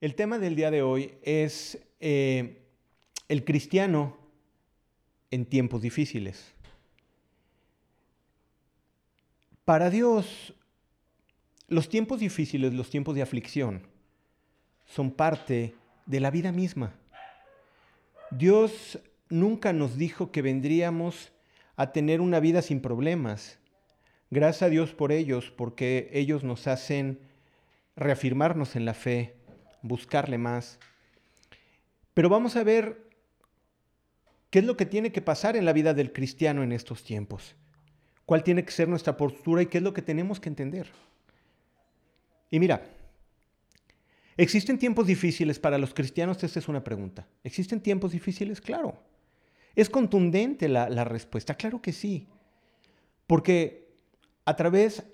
El tema del día de hoy es eh, el cristiano en tiempos difíciles. Para Dios, los tiempos difíciles, los tiempos de aflicción, son parte de la vida misma. Dios nunca nos dijo que vendríamos a tener una vida sin problemas. Gracias a Dios por ellos, porque ellos nos hacen reafirmarnos en la fe, buscarle más. Pero vamos a ver qué es lo que tiene que pasar en la vida del cristiano en estos tiempos. ¿Cuál tiene que ser nuestra postura y qué es lo que tenemos que entender? Y mira, ¿existen tiempos difíciles para los cristianos? Esta es una pregunta. ¿Existen tiempos difíciles? Claro. ¿Es contundente la, la respuesta? Claro que sí. Porque a través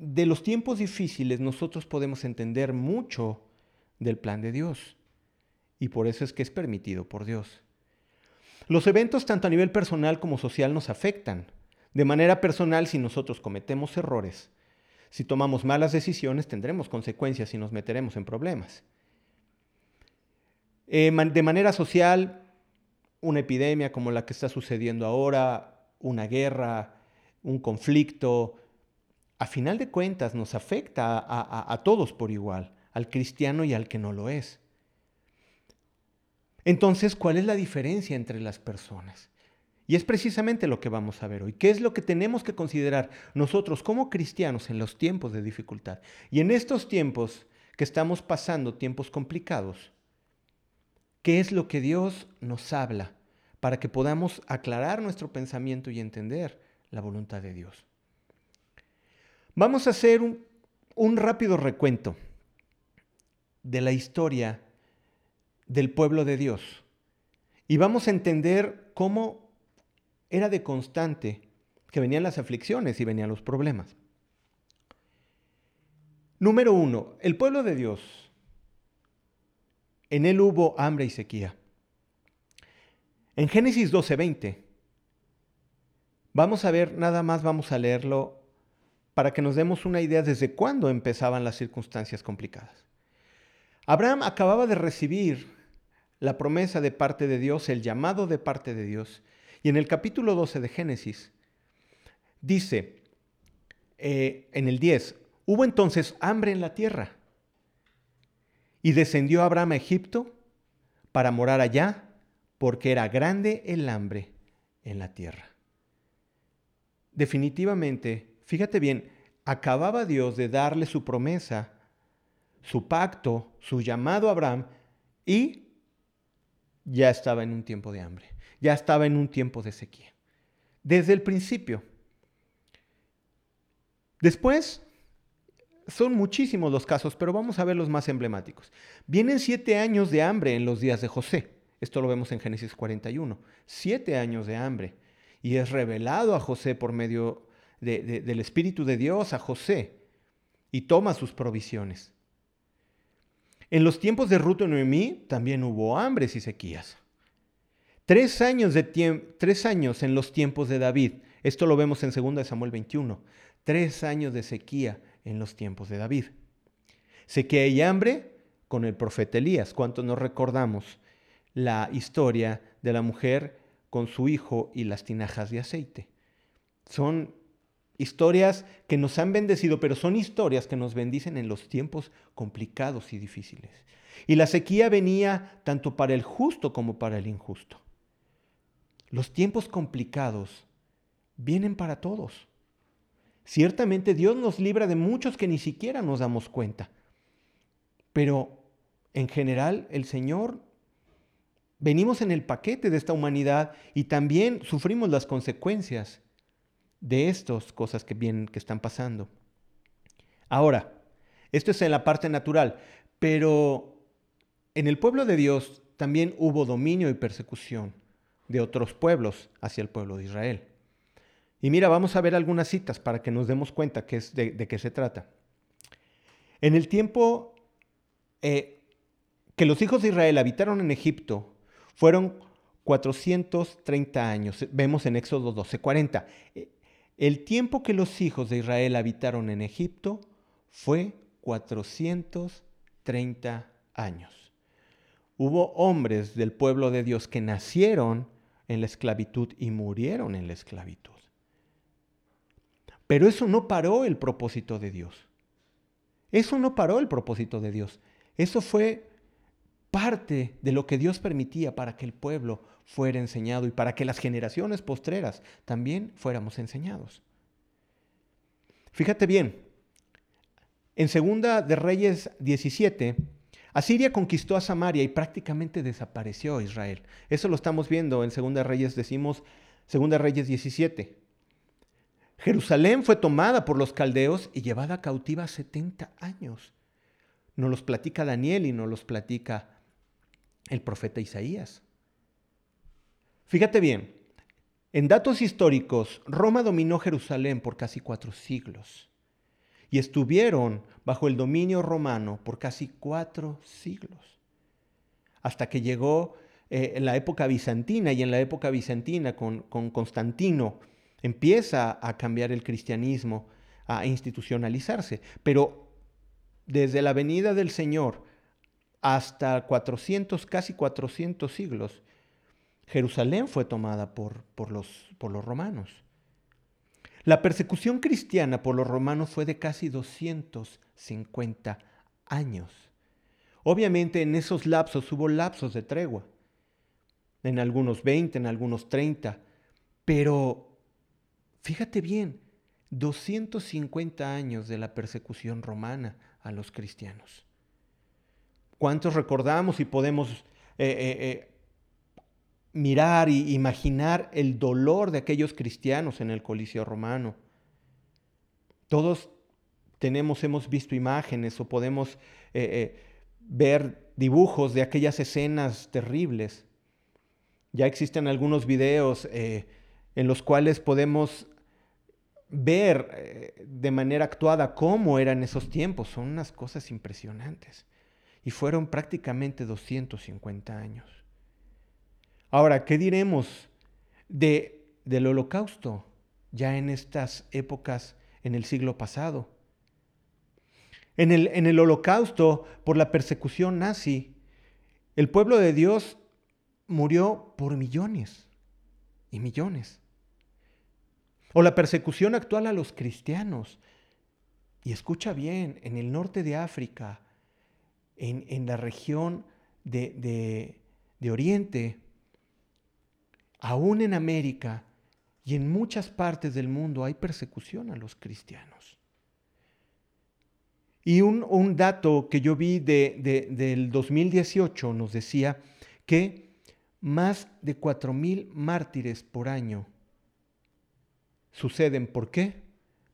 de los tiempos difíciles nosotros podemos entender mucho del plan de Dios. Y por eso es que es permitido por Dios. Los eventos tanto a nivel personal como social nos afectan. De manera personal, si nosotros cometemos errores, si tomamos malas decisiones, tendremos consecuencias y nos meteremos en problemas. Eh, de manera social, una epidemia como la que está sucediendo ahora, una guerra, un conflicto, a final de cuentas nos afecta a, todos por igual, al cristiano y al que no lo es. Entonces, ¿cuál es la diferencia entre las personas? Y es precisamente lo que vamos a ver hoy. ¿Qué es lo que tenemos que considerar nosotros como cristianos en los tiempos de dificultad? Y en estos tiempos que estamos pasando, tiempos complicados, ¿qué es lo que Dios nos habla para que podamos aclarar nuestro pensamiento y entender la voluntad de Dios? Vamos a hacer un, rápido recuento de la historia del pueblo de Dios y vamos a entender cómo era de constante que venían las aflicciones y venían los problemas. Número uno, el pueblo de Dios. En él hubo hambre y sequía. En Génesis 12:20, vamos a ver, nada más vamos a leerlo para que nos demos una idea desde cuándo empezaban las circunstancias complicadas. Abraham acababa de recibir la promesa de parte de Dios, el llamado de parte de Dios, y en el capítulo 12 de Génesis dice, eh, en el 10, hubo entonces hambre en la tierra, y descendió Abraham a Egipto para morar allá, porque era grande el hambre en la tierra. Definitivamente, Fíjate bien, acababa Dios de darle su promesa, su pacto, su llamado a Abraham y ya estaba en un tiempo de hambre, ya estaba en un tiempo de sequía. Desde el principio. Después, son muchísimos los casos, pero vamos a ver los más emblemáticos. Vienen siete años de hambre en los días de José. Esto lo vemos en Génesis 41. Siete años de hambre. Y es revelado a José por medio del Espíritu de Dios a José y toma sus provisiones. En los tiempos de Ruth y Noemí también hubo hambres y sequías. Tres años, de tres años en los tiempos de David. Esto lo vemos en 2 Samuel 21. Tres años de sequía en los tiempos de David. Sequía y hambre con el profeta Elías. ¿Cuánto nos recordamos la historia de la mujer con su hijo y las tinajas de aceite? Son Historias que nos han bendecido, pero son historias que nos bendicen en los tiempos complicados y difíciles. Y la sequía venía tanto para el justo como para el injusto. Los tiempos complicados vienen para todos. Ciertamente Dios nos libra de muchos que ni siquiera nos damos cuenta. Pero en general el Señor venimos en el paquete de esta humanidad y también sufrimos las consecuencias de estas cosas que, vienen, que están pasando. Ahora, esto es en la parte natural, pero en el pueblo de Dios también hubo dominio y persecución de otros pueblos hacia el pueblo de Israel. Y mira, vamos a ver algunas citas para que nos demos cuenta es de, qué se trata. En el tiempo eh, que los hijos de Israel habitaron en Egipto, fueron 430 años. Vemos en Éxodo 12, 40. El tiempo que los hijos de Israel habitaron en Egipto fue 430 30 años. Hubo hombres del pueblo de Dios que nacieron en la esclavitud y murieron en la esclavitud. Pero eso no paró el propósito de Dios. Eso no paró el propósito de Dios. Eso fue parte de lo que Dios permitía para que el pueblo fuera enseñado y para que las generaciones postreras también fuéramos enseñados. Fíjate bien, en Segunda de Reyes 17, Asiria conquistó a Samaria y prácticamente desapareció Israel. Eso lo estamos viendo en Segunda de Reyes, decimos Segunda de Reyes 17. Jerusalén fue tomada por los caldeos y llevada cautiva 70 años. Nos los platica Daniel y nos los platica el profeta Isaías. Fíjate bien, en datos históricos, Roma dominó Jerusalén por casi cuatro siglos y estuvieron bajo el dominio romano por casi cuatro siglos, hasta que llegó eh, la época bizantina y en la época bizantina con Constantino empieza a cambiar el cristianismo, a institucionalizarse, pero desde la venida del Señor hasta 400, casi 400 siglos, Jerusalén fue tomada por, por, los, por los romanos. La persecución cristiana por los romanos fue de casi 250 años. Obviamente en esos lapsos hubo lapsos de tregua, en algunos 20, en algunos 30, pero fíjate bien, 250 años de la persecución romana a los cristianos. ¿Cuántos recordamos y podemos eh, eh, eh, mirar e imaginar el dolor de aquellos cristianos en el Coliseo romano? Todos tenemos, hemos visto imágenes o podemos ver dibujos de aquellas escenas terribles. Ya existen algunos videos en los cuales podemos ver de manera actuada cómo eran esos tiempos. Son unas cosas impresionantes y fueron prácticamente 250 años. Ahora, ¿qué diremos de, del holocausto ya en estas épocas en el siglo pasado? En el, en el holocausto, por la persecución nazi, el pueblo de Dios murió por millones y millones. O la persecución actual a los cristianos. Y escucha bien, en el norte de África, en, la región de, de Oriente, aún en América y en muchas partes del mundo hay persecución a los cristianos. Y un, dato que yo vi de, del 2018 nos decía que más de 4.000 mártires por año suceden. ¿Por qué?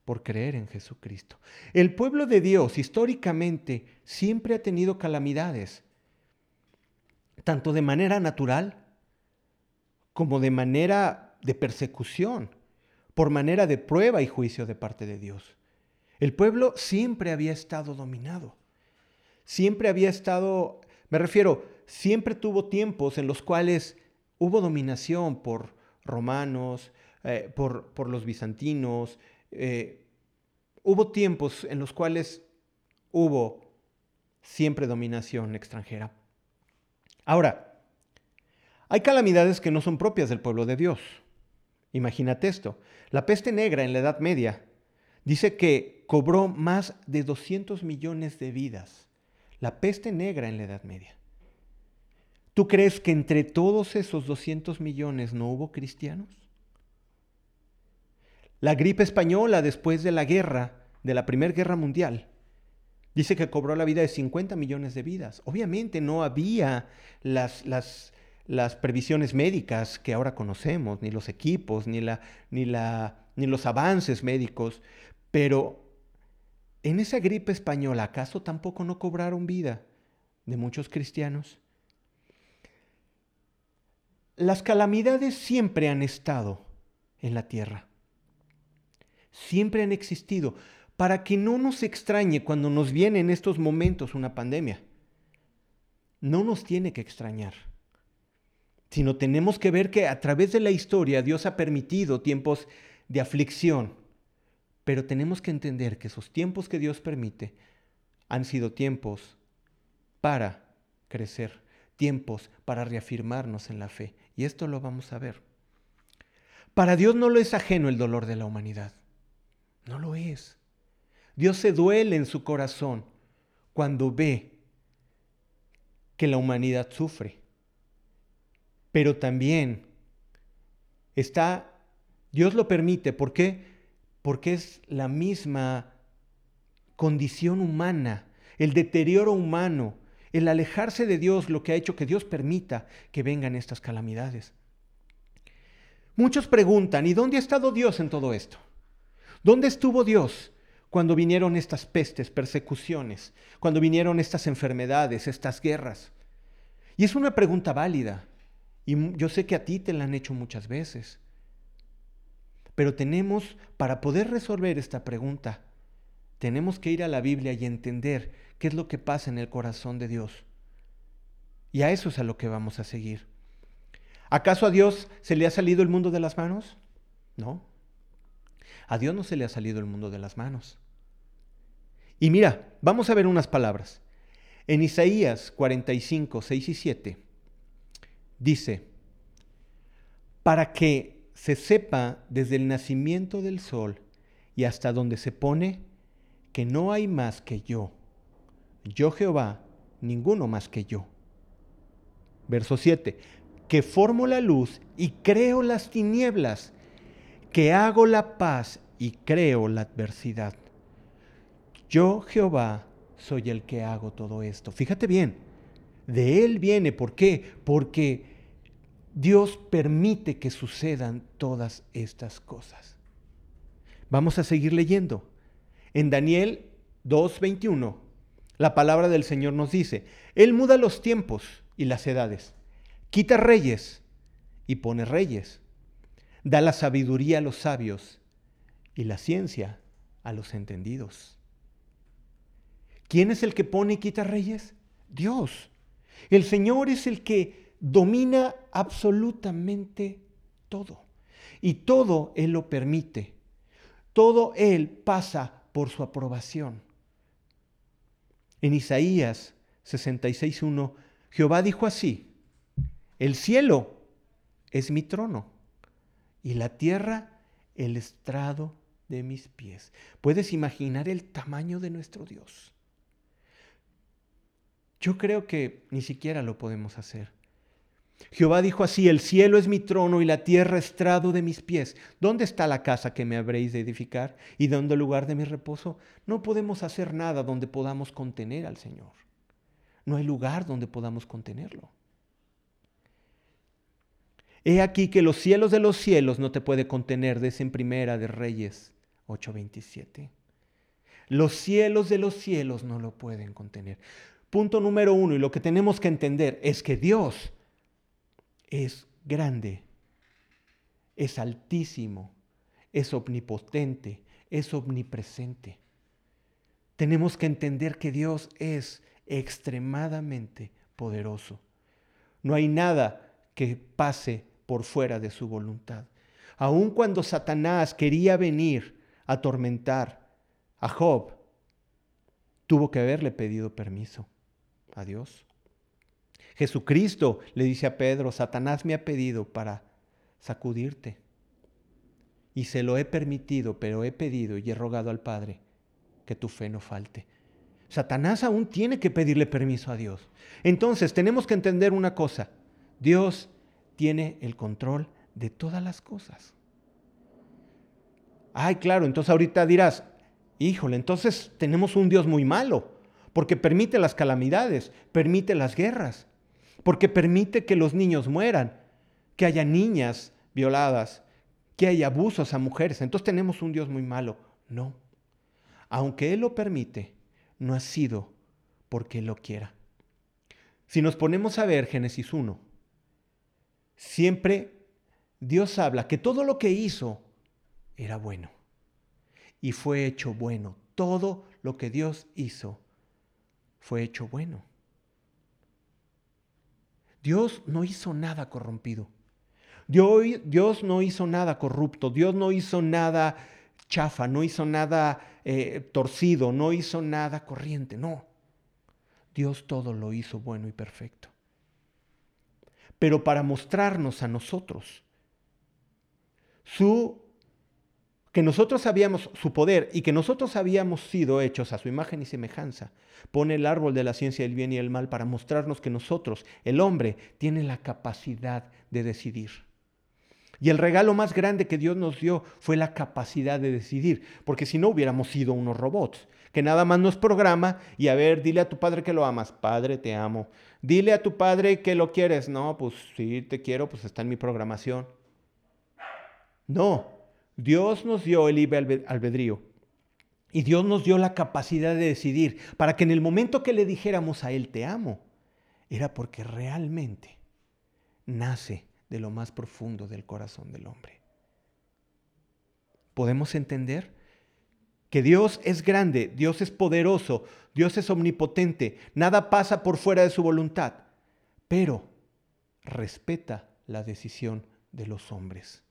Por creer en Jesucristo. El pueblo de Dios históricamente siempre ha tenido calamidades, tanto de manera natural como de manera de persecución, por manera de prueba y juicio de parte de Dios. El pueblo siempre había estado dominado, siempre había estado, me refiero, siempre tuvo tiempos en los cuales hubo dominación por romanos, eh, por, por los bizantinos, eh, hubo tiempos en los cuales hubo siempre dominación extranjera. Ahora, hay calamidades que no son propias del pueblo de Dios. Imagínate esto. La peste negra en la Edad Media dice que cobró más de 200 millones de vidas. La peste negra en la Edad Media. ¿Tú crees que entre todos esos 200 millones no hubo cristianos? La gripe española después de la guerra, de la Primera Guerra Mundial, dice que cobró la vida de 50 millones de vidas. Obviamente no había las, las, las previsiones médicas que ahora conocemos, ni los equipos, ni, la, ni, la, ni los avances médicos, pero en esa gripe española, ¿acaso tampoco no cobraron vida de muchos cristianos? Las calamidades siempre han estado en la tierra siempre han existido, para que no nos extrañe cuando nos viene en estos momentos una pandemia. No nos tiene que extrañar, sino tenemos que ver que a través de la historia Dios ha permitido tiempos de aflicción, pero tenemos que entender que esos tiempos que Dios permite han sido tiempos para crecer, tiempos para reafirmarnos en la fe. Y esto lo vamos a ver. Para Dios no lo es ajeno el dolor de la humanidad. No lo es. Dios se duele en su corazón cuando ve que la humanidad sufre. Pero también está, Dios lo permite. ¿Por qué? Porque es la misma condición humana, el deterioro humano, el alejarse de Dios lo que ha hecho que Dios permita que vengan estas calamidades. Muchos preguntan, ¿y dónde ha estado Dios en todo esto? ¿Dónde estuvo Dios cuando vinieron estas pestes, persecuciones, cuando vinieron estas enfermedades, estas guerras? Y es una pregunta válida. Y yo sé que a ti te la han hecho muchas veces. Pero tenemos, para poder resolver esta pregunta, tenemos que ir a la Biblia y entender qué es lo que pasa en el corazón de Dios. Y a eso es a lo que vamos a seguir. ¿Acaso a Dios se le ha salido el mundo de las manos? No. A Dios no se le ha salido el mundo de las manos. Y mira, vamos a ver unas palabras. En Isaías 45, 6 y 7 dice, para que se sepa desde el nacimiento del sol y hasta donde se pone que no hay más que yo. Yo Jehová, ninguno más que yo. Verso 7, que formo la luz y creo las tinieblas, que hago la paz y creo la adversidad. Yo Jehová soy el que hago todo esto. Fíjate bien, de Él viene. ¿Por qué? Porque Dios permite que sucedan todas estas cosas. Vamos a seguir leyendo. En Daniel 2.21, la palabra del Señor nos dice, Él muda los tiempos y las edades, quita reyes y pone reyes, da la sabiduría a los sabios y la ciencia a los entendidos. ¿Quién es el que pone y quita reyes? Dios. El Señor es el que domina absolutamente todo. Y todo Él lo permite. Todo Él pasa por su aprobación. En Isaías 66.1, Jehová dijo así, el cielo es mi trono y la tierra el estrado de mis pies. ¿Puedes imaginar el tamaño de nuestro Dios? Yo creo que ni siquiera lo podemos hacer. Jehová dijo así, el cielo es mi trono y la tierra estrado de mis pies. ¿Dónde está la casa que me habréis de edificar? ¿Y dónde el lugar de mi reposo? No podemos hacer nada donde podamos contener al Señor. No hay lugar donde podamos contenerlo. He aquí que los cielos de los cielos no te puede contener, dice en Primera de Reyes 8:27. Los cielos de los cielos no lo pueden contener. Punto número uno, y lo que tenemos que entender es que Dios es grande, es altísimo, es omnipotente, es omnipresente. Tenemos que entender que Dios es extremadamente poderoso. No hay nada que pase por fuera de su voluntad. Aun cuando Satanás quería venir a atormentar a Job, tuvo que haberle pedido permiso a Dios. Jesucristo le dice a Pedro, Satanás me ha pedido para sacudirte. Y se lo he permitido, pero he pedido y he rogado al Padre que tu fe no falte. Satanás aún tiene que pedirle permiso a Dios. Entonces tenemos que entender una cosa. Dios tiene el control de todas las cosas. Ay, claro, entonces ahorita dirás, híjole, entonces tenemos un Dios muy malo porque permite las calamidades, permite las guerras, porque permite que los niños mueran, que haya niñas violadas, que haya abusos a mujeres. Entonces tenemos un Dios muy malo. No. Aunque Él lo permite, no ha sido porque Él lo quiera. Si nos ponemos a ver Génesis 1, siempre Dios habla que todo lo que hizo era bueno. Y fue hecho bueno. Todo lo que Dios hizo fue hecho bueno. Dios no hizo nada corrompido. Dios, no hizo nada corrupto. Dios no hizo nada chafa, no hizo nada eh, torcido, no hizo nada corriente. No. Dios todo lo hizo bueno y perfecto. Pero para mostrarnos a nosotros su que nosotros sabíamos su poder y que nosotros habíamos sido hechos a su imagen y semejanza, pone el árbol de la ciencia del bien y el mal para mostrarnos que nosotros, el hombre, tiene la capacidad de decidir. Y el regalo más grande que Dios nos dio fue la capacidad de decidir, porque si no hubiéramos sido unos robots, que nada más nos programa y a ver, dile a tu padre que lo amas, padre, te amo. Dile a tu padre que lo quieres, no, pues sí, te quiero, pues está en mi programación. No, Dios nos dio el libre albedrío. Y Dios nos dio la capacidad de decidir para que en el momento que le dijéramos a Él te amo, era porque realmente nace de lo más profundo del corazón del hombre. ¿Podemos entender? Que Dios es grande, Dios es poderoso, Dios es omnipotente, nada pasa por fuera de su voluntad, pero respeta la decisión de los hombres.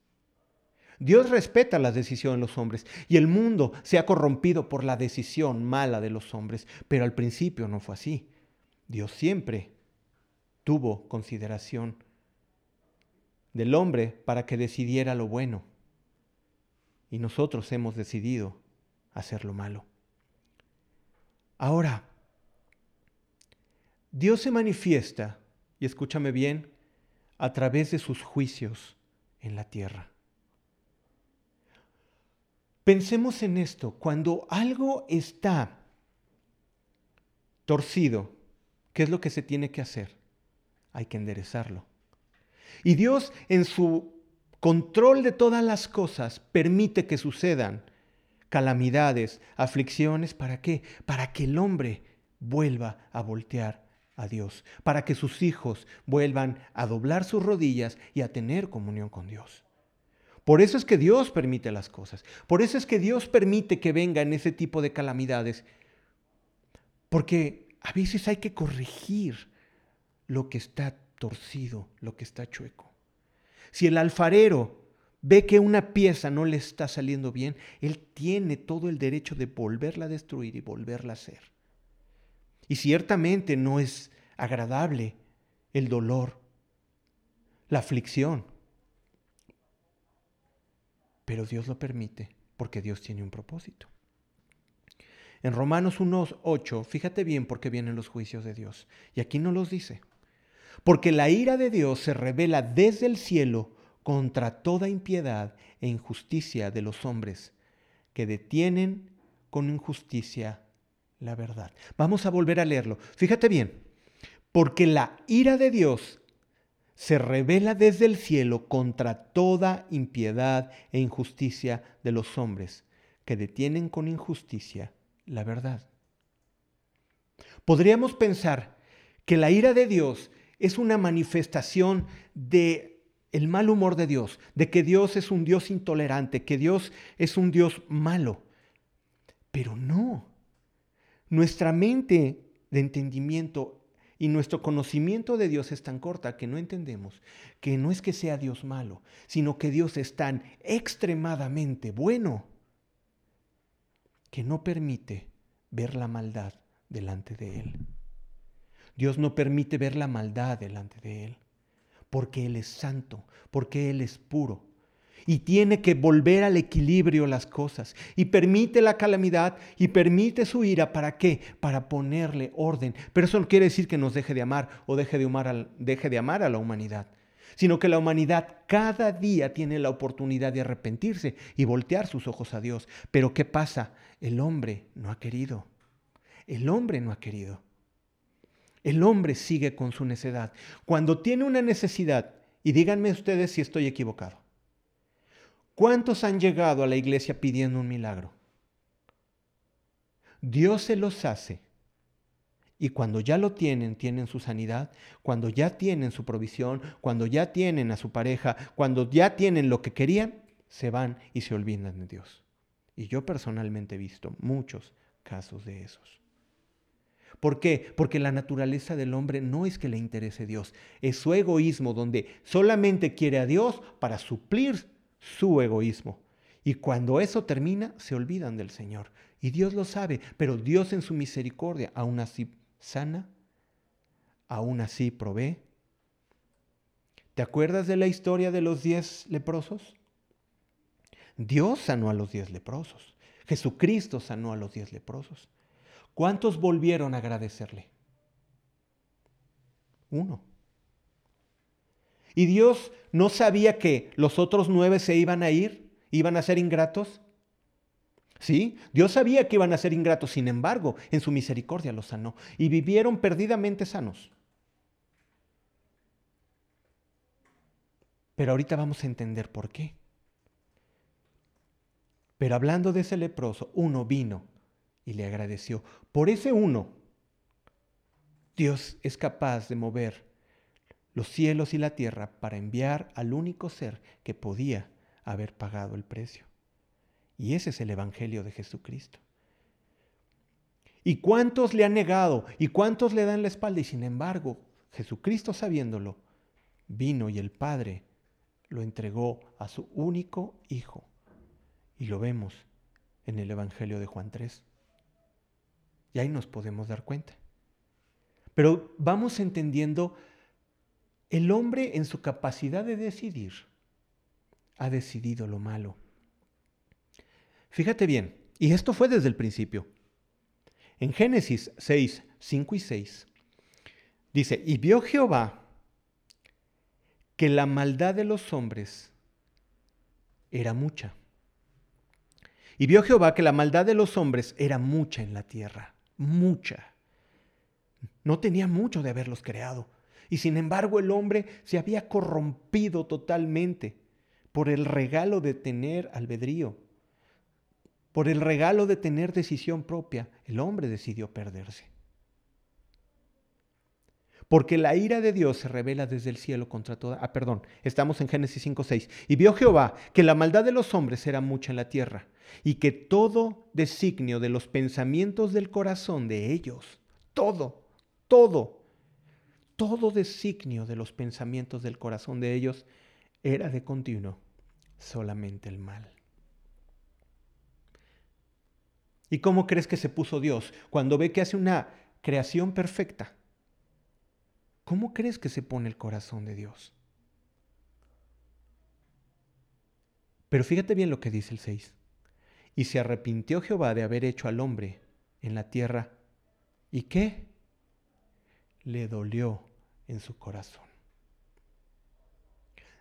Dios respeta las decisiones de los hombres y el mundo se ha corrompido por la decisión mala de los hombres, pero al principio no fue así. Dios siempre tuvo consideración del hombre para que decidiera lo bueno y nosotros hemos decidido hacer lo malo. Ahora, Dios se manifiesta, y escúchame bien, a través de sus juicios en la tierra. Pensemos en esto, cuando algo está torcido, ¿qué es lo que se tiene que hacer? Hay que enderezarlo. Y Dios en su control de todas las cosas permite que sucedan calamidades, aflicciones, ¿para qué? Para que el hombre vuelva a voltear a Dios, para que sus hijos vuelvan a doblar sus rodillas y a tener comunión con Dios. Por eso es que Dios permite las cosas. Por eso es que Dios permite que vengan ese tipo de calamidades. Porque a veces hay que corregir lo que está torcido, lo que está chueco. Si el alfarero ve que una pieza no le está saliendo bien, él tiene todo el derecho de volverla a destruir y volverla a hacer. Y ciertamente no es agradable el dolor, la aflicción. Pero Dios lo permite porque Dios tiene un propósito. En Romanos 1.8, fíjate bien por qué vienen los juicios de Dios. Y aquí no los dice. Porque la ira de Dios se revela desde el cielo contra toda impiedad e injusticia de los hombres que detienen con injusticia la verdad. Vamos a volver a leerlo. Fíjate bien, porque la ira de Dios se revela desde el cielo contra toda impiedad e injusticia de los hombres que detienen con injusticia la verdad. Podríamos pensar que la ira de Dios es una manifestación de el mal humor de Dios, de que Dios es un Dios intolerante, que Dios es un Dios malo. Pero no. Nuestra mente de entendimiento y nuestro conocimiento de Dios es tan corta que no entendemos que no es que sea Dios malo, sino que Dios es tan extremadamente bueno que no permite ver la maldad delante de Él. Dios no permite ver la maldad delante de Él, porque Él es santo, porque Él es puro, y tiene que volver al equilibrio las cosas. Y permite la calamidad y permite su ira. ¿Para qué? Para ponerle orden. Pero eso no quiere decir que nos deje de amar o deje de amar, deje de amar a la humanidad. Sino que la humanidad cada día tiene la oportunidad de arrepentirse y voltear sus ojos a Dios. Pero ¿qué pasa? El hombre no ha querido. El hombre no ha querido. El hombre sigue con su necedad. Cuando tiene una necesidad, y díganme ustedes si estoy equivocado, ¿Cuántos han llegado a la iglesia pidiendo un milagro? Dios se los hace. Y cuando ya lo tienen, tienen su sanidad, cuando ya tienen su provisión, cuando ya tienen a su pareja, cuando ya tienen lo que querían, se van y se olvidan de Dios. Y yo personalmente he visto muchos casos de esos. ¿Por qué? Porque la naturaleza del hombre no es que le interese Dios, es su egoísmo donde solamente quiere a Dios para suplir su egoísmo. Y cuando eso termina, se olvidan del Señor. Y Dios lo sabe, pero Dios en su misericordia aún así sana aún así provee. ¿Te acuerdas de la historia de los diez leprosos? Dios sanó a los diez leprosos. Jesucristo sanó a los diez leprosos. ¿Cuántos volvieron a agradecerle? Uno. ¿Y Dios no sabía que los otros nueve se iban a ir? ¿Iban a ser ingratos? Sí, Dios sabía que iban a ser ingratos, sin embargo, en su misericordia los sanó y vivieron perdidamente sanos. Pero ahorita vamos a entender por qué. Pero hablando de ese leproso, uno vino y le agradeció. Por ese uno, Dios es capaz de mover los cielos y la tierra para enviar al único ser que podía haber pagado el precio. Y ese es el Evangelio de Jesucristo. ¿Y cuántos le han negado? ¿Y cuántos le dan la espalda? Y sin embargo, Jesucristo sabiéndolo, vino y el Padre lo entregó a su único Hijo. Y lo vemos en el Evangelio de Juan 3. Y ahí nos podemos dar cuenta. Pero vamos entendiendo el hombre en su capacidad de decidir ha decidido lo malo. Fíjate bien, y esto fue desde el principio. En Génesis 6, 5 y 6, dice, y vio Jehová que la maldad de los hombres era mucha. Y vio Jehová que la maldad de los hombres era mucha en la tierra, mucha. No tenía mucho de haberlos creado. Y sin embargo el hombre se había corrompido totalmente por el regalo de tener albedrío, por el regalo de tener decisión propia. El hombre decidió perderse. Porque la ira de Dios se revela desde el cielo contra toda... Ah, perdón, estamos en Génesis 5.6. Y vio Jehová que la maldad de los hombres era mucha en la tierra y que todo designio de los pensamientos del corazón de ellos, todo, todo, todo designio de los pensamientos del corazón de ellos era de continuo solamente el mal. ¿Y cómo crees que se puso Dios cuando ve que hace una creación perfecta? ¿Cómo crees que se pone el corazón de Dios? Pero fíjate bien lo que dice el 6. Y se arrepintió Jehová de haber hecho al hombre en la tierra. ¿Y qué? Le dolió en su corazón.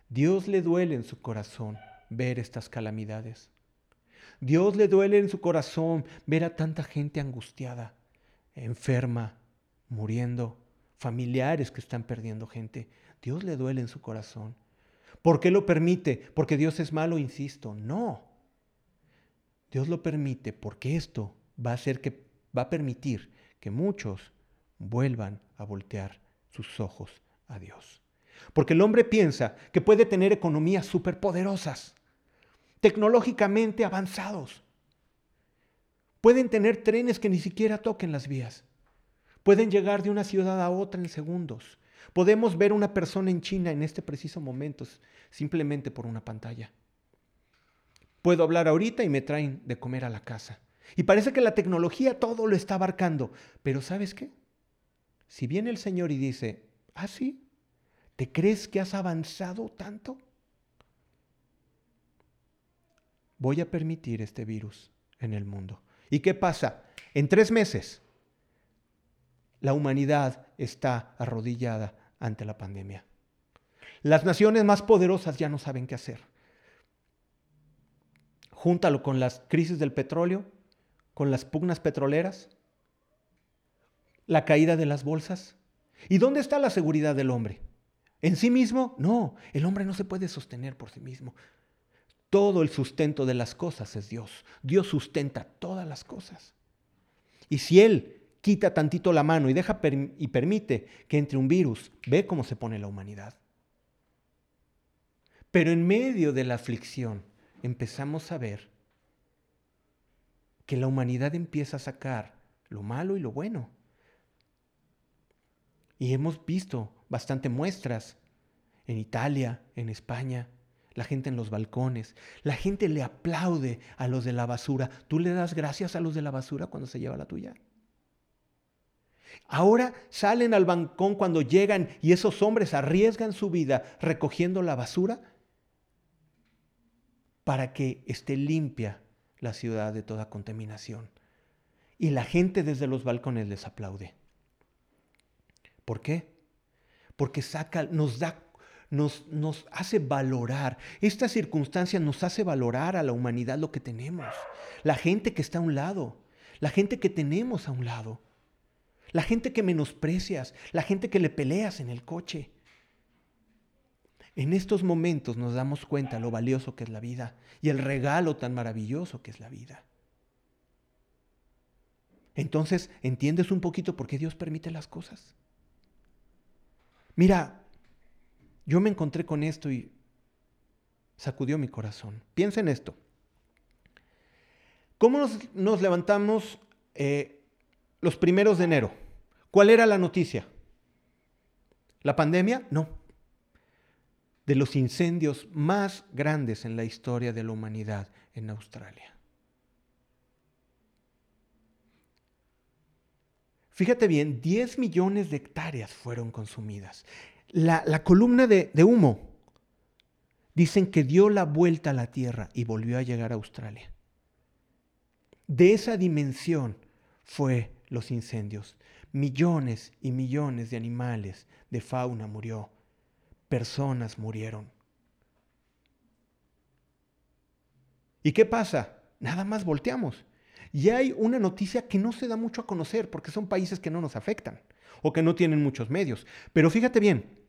Dios le duele en su corazón ver estas calamidades. Dios le duele en su corazón ver a tanta gente angustiada, enferma, muriendo familiares que están perdiendo gente. Dios le duele en su corazón. ¿Por qué lo permite? ¿Porque Dios es malo? Insisto, no. Dios lo permite porque esto va a hacer que va a permitir que muchos vuelvan a voltear sus ojos a Dios. Porque el hombre piensa que puede tener economías superpoderosas, tecnológicamente avanzados. Pueden tener trenes que ni siquiera toquen las vías. Pueden llegar de una ciudad a otra en segundos. Podemos ver una persona en China en este preciso momento simplemente por una pantalla. Puedo hablar ahorita y me traen de comer a la casa. Y parece que la tecnología todo lo está abarcando. Pero ¿sabes qué? Si viene el Señor y dice, ah, sí, ¿te crees que has avanzado tanto? Voy a permitir este virus en el mundo. ¿Y qué pasa? En tres meses la humanidad está arrodillada ante la pandemia. Las naciones más poderosas ya no saben qué hacer. Júntalo con las crisis del petróleo, con las pugnas petroleras, la caída de las bolsas. ¿Y dónde está la seguridad del hombre? ¿En sí mismo? No, el hombre no se puede sostener por sí mismo. Todo el sustento de las cosas es Dios. Dios sustenta todas las cosas. Y si Él quita tantito la mano y deja y permite que entre un virus, ve cómo se pone la humanidad. Pero en medio de la aflicción empezamos a ver que la humanidad empieza a sacar lo malo y lo bueno. Y hemos visto bastante muestras en Italia, en España, la gente en los balcones, la gente le aplaude a los de la basura. ¿Tú le das gracias a los de la basura cuando se lleva la tuya? Ahora salen al balcón cuando llegan y esos hombres arriesgan su vida recogiendo la basura para que esté limpia la ciudad de toda contaminación. Y la gente desde los balcones les aplaude. ¿Por qué? Porque saca, nos da, nos, nos hace valorar. Esta circunstancia nos hace valorar a la humanidad lo que tenemos. La gente que está a un lado, la gente que tenemos a un lado, la gente que menosprecias, la gente que le peleas en el coche. En estos momentos nos damos cuenta lo valioso que es la vida y el regalo tan maravilloso que es la vida. Entonces, ¿entiendes un poquito por qué Dios permite las cosas? Mira, yo me encontré con esto y sacudió mi corazón. Piensa en esto. ¿Cómo nos, levantamos eh, los primeros de enero? ¿Cuál era la noticia? ¿La pandemia? No. De los incendios más grandes en la historia de la humanidad en Australia. Fíjate bien, 10 millones de hectáreas fueron consumidas. La, columna de, de humo dicen que dio la vuelta a la Tierra y volvió a llegar a Australia. De esa dimensión fue los incendios. Millones y millones de animales, de fauna murió. Personas murieron. ¿Y qué pasa? Nada más volteamos y hay una noticia que no se da mucho a conocer porque son países que no nos afectan o que no tienen muchos medios. Pero fíjate bien,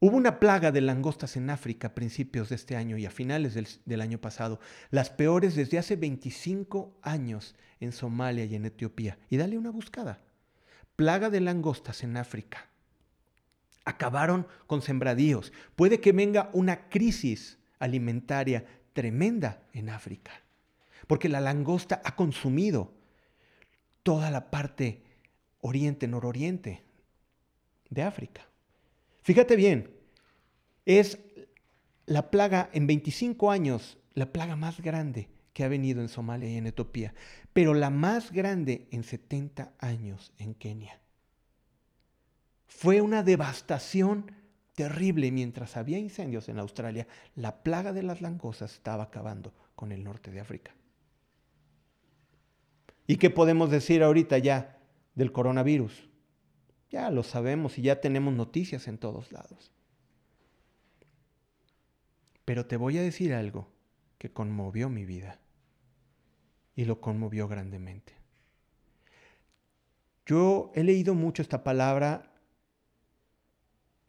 hubo una plaga de langostas en África a principios de este año y a finales del, año pasado, las peores desde hace 25 años en Somalia y en Etiopía. Y dale una buscada. Plaga de langostas en África. Acabaron con sembradíos. Puede que venga una crisis alimentaria tremenda en África porque la langosta ha consumido toda la parte oriente, nororiente de África. Fíjate bien, es la plaga en 25 años, la plaga más grande que ha venido en Somalia y en Etiopía, pero la más grande en 70 años en Kenia. Fue una devastación terrible mientras había incendios en Australia. La plaga de las langostas estaba acabando con el norte de África. ¿Y qué podemos decir ahorita ya del coronavirus? Ya lo sabemos y ya tenemos noticias en todos lados. Pero te voy a decir algo que conmovió mi vida y lo conmovió grandemente. Yo he leído mucho esta palabra,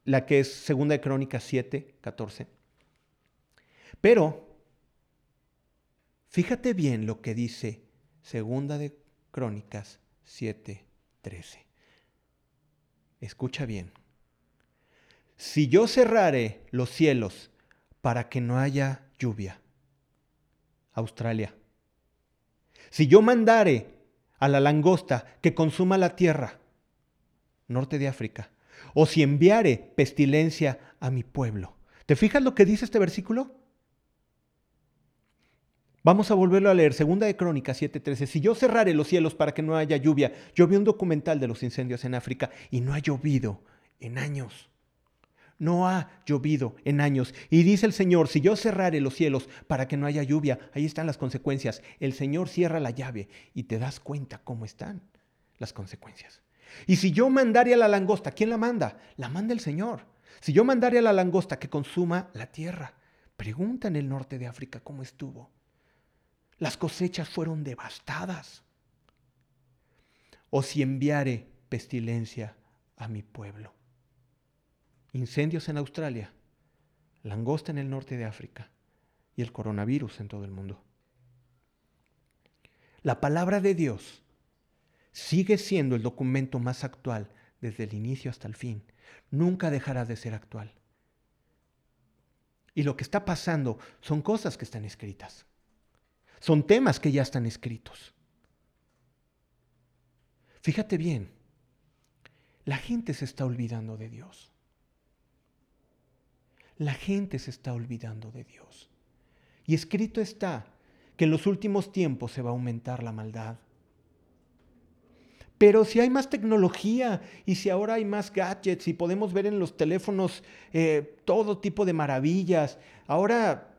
la que es Segunda de Crónicas 7, 14. Pero fíjate bien lo que dice Segunda de Crónicas 7:13. Escucha bien. Si yo cerrare los cielos para que no haya lluvia, Australia. Si yo mandare a la langosta que consuma la tierra, norte de África, o si enviare pestilencia a mi pueblo. ¿Te fijas lo que dice este versículo? Vamos a volverlo a leer, Segunda de Crónicas 7:13. Si yo cerrare los cielos para que no haya lluvia, yo vi un documental de los incendios en África y no ha llovido en años. No ha llovido en años. Y dice el Señor, si yo cerrare los cielos para que no haya lluvia, ahí están las consecuencias. El Señor cierra la llave y te das cuenta cómo están las consecuencias. Y si yo mandare a la langosta, ¿quién la manda? La manda el Señor. Si yo mandare a la langosta que consuma la tierra, pregunta en el norte de África cómo estuvo. Las cosechas fueron devastadas. O si enviare pestilencia a mi pueblo. Incendios en Australia, langosta en el norte de África y el coronavirus en todo el mundo. La palabra de Dios sigue siendo el documento más actual desde el inicio hasta el fin. Nunca dejará de ser actual. Y lo que está pasando son cosas que están escritas. Son temas que ya están escritos. Fíjate bien, la gente se está olvidando de Dios. La gente se está olvidando de Dios. Y escrito está que en los últimos tiempos se va a aumentar la maldad. Pero si hay más tecnología y si ahora hay más gadgets y podemos ver en los teléfonos eh, todo tipo de maravillas, ahora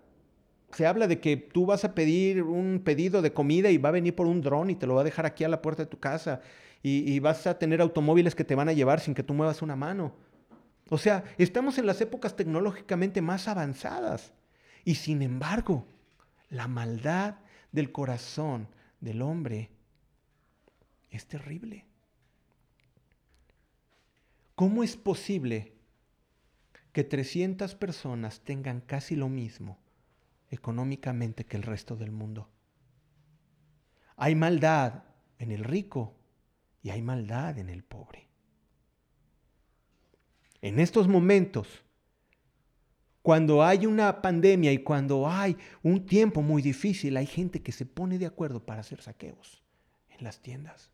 se habla de que tú vas a pedir un pedido de comida y va a venir por un dron y te lo va a dejar aquí a la puerta de tu casa y, y vas a tener automóviles que te van a llevar sin que tú muevas una mano. O sea, estamos en las épocas tecnológicamente más avanzadas y sin embargo, la maldad del corazón del hombre es terrible. ¿Cómo es posible que 300 personas tengan casi lo mismo económicamente que el resto del mundo? Hay maldad en el rico y hay maldad en el pobre. En estos momentos, cuando hay una pandemia y cuando hay un tiempo muy difícil, hay gente que se pone de acuerdo para hacer saqueos en las tiendas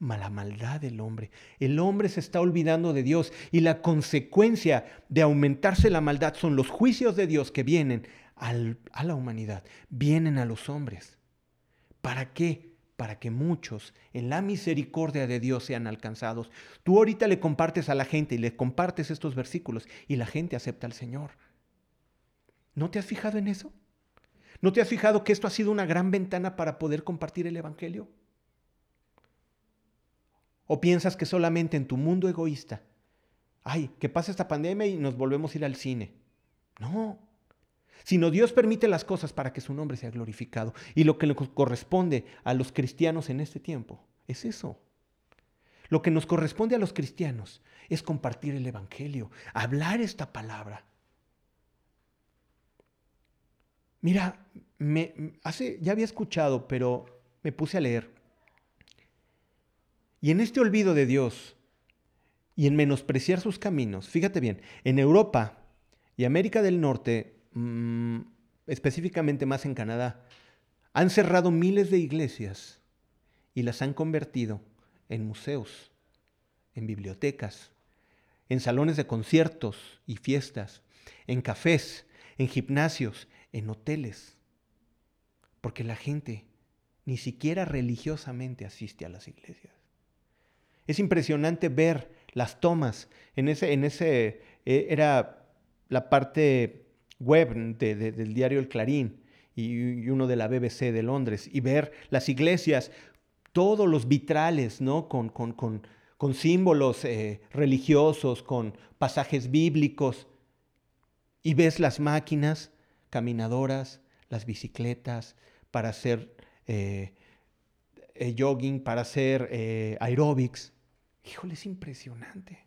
la maldad del hombre. El hombre se está olvidando de Dios y la consecuencia de aumentarse la maldad son los juicios de Dios que vienen a la humanidad, vienen a los hombres. ¿Para qué? Para que muchos en la misericordia de Dios sean alcanzados. Tú ahorita le compartes a la gente y le compartes estos versículos y la gente acepta al Señor. ¿No te has fijado en eso? ¿No te has fijado que esto ha sido una gran ventana para poder compartir el Evangelio? ¿O piensas que solamente en tu mundo egoísta, ay, que pasa esta pandemia y nos volvemos a ir al cine? No. Sino Dios permite las cosas para que su nombre sea glorificado. Y lo que le corresponde a los cristianos en este tiempo es eso. Lo que nos corresponde a los cristianos es compartir el Evangelio, hablar esta palabra. Mira, me, hace, ya había escuchado, pero me puse a leer y en este olvido de Dios y en menospreciar sus caminos, fíjate bien, en Europa y América del Norte, mm, específicamente más en Canadá, han cerrado miles de iglesias y las han convertido en museos, en bibliotecas, en salones de conciertos y fiestas, en cafés, en gimnasios, en hoteles, porque la gente ni siquiera religiosamente asiste a las iglesias. Es impresionante ver las tomas. En ese, en ese eh, era la parte web del diario El Clarín y, uno de la BBC de Londres, y ver las iglesias, todos los vitrales, ¿no? Con, con, símbolos eh, religiosos, con pasajes bíblicos, y ves las máquinas caminadoras, las bicicletas para hacer eh, jogging, para hacer aeróbics. Híjole, es impresionante.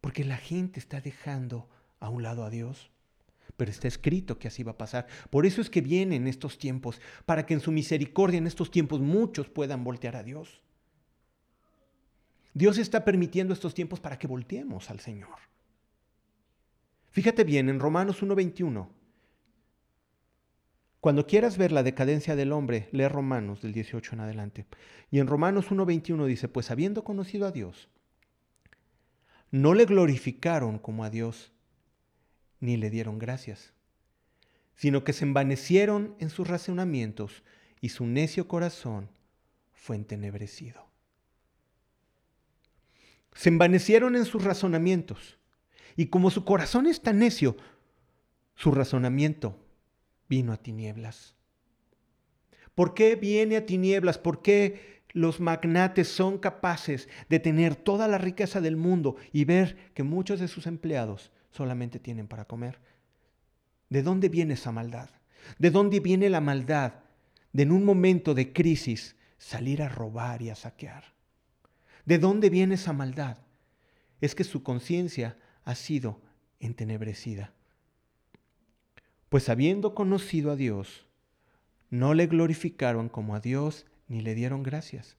Porque la gente está dejando a un lado a Dios. Pero está escrito que así va a pasar. Por eso es que vienen estos tiempos, para que en su misericordia en estos tiempos muchos puedan voltear a Dios. Dios está permitiendo estos tiempos para que volteemos al Señor. Fíjate bien, en Romanos 1.21 cuando quieras ver la decadencia del hombre, lee Romanos del 18 en adelante. Y en Romanos 1.21 dice, pues habiendo conocido a Dios, no le glorificaron como a Dios, ni le dieron gracias, sino que se envanecieron en sus razonamientos y su necio corazón fue entenebrecido. Se envanecieron en sus razonamientos y como su corazón es tan necio, su razonamiento vino a tinieblas. ¿Por qué viene a tinieblas? ¿Por qué los magnates son capaces de tener toda la riqueza del mundo y ver que muchos de sus empleados solamente tienen para comer? ¿De dónde viene esa maldad? ¿De dónde viene la maldad de en un momento de crisis salir a robar y a saquear? ¿De dónde viene esa maldad? Es que su conciencia ha sido entenebrecida. Pues habiendo conocido a Dios, no le glorificaron como a Dios ni le dieron gracias,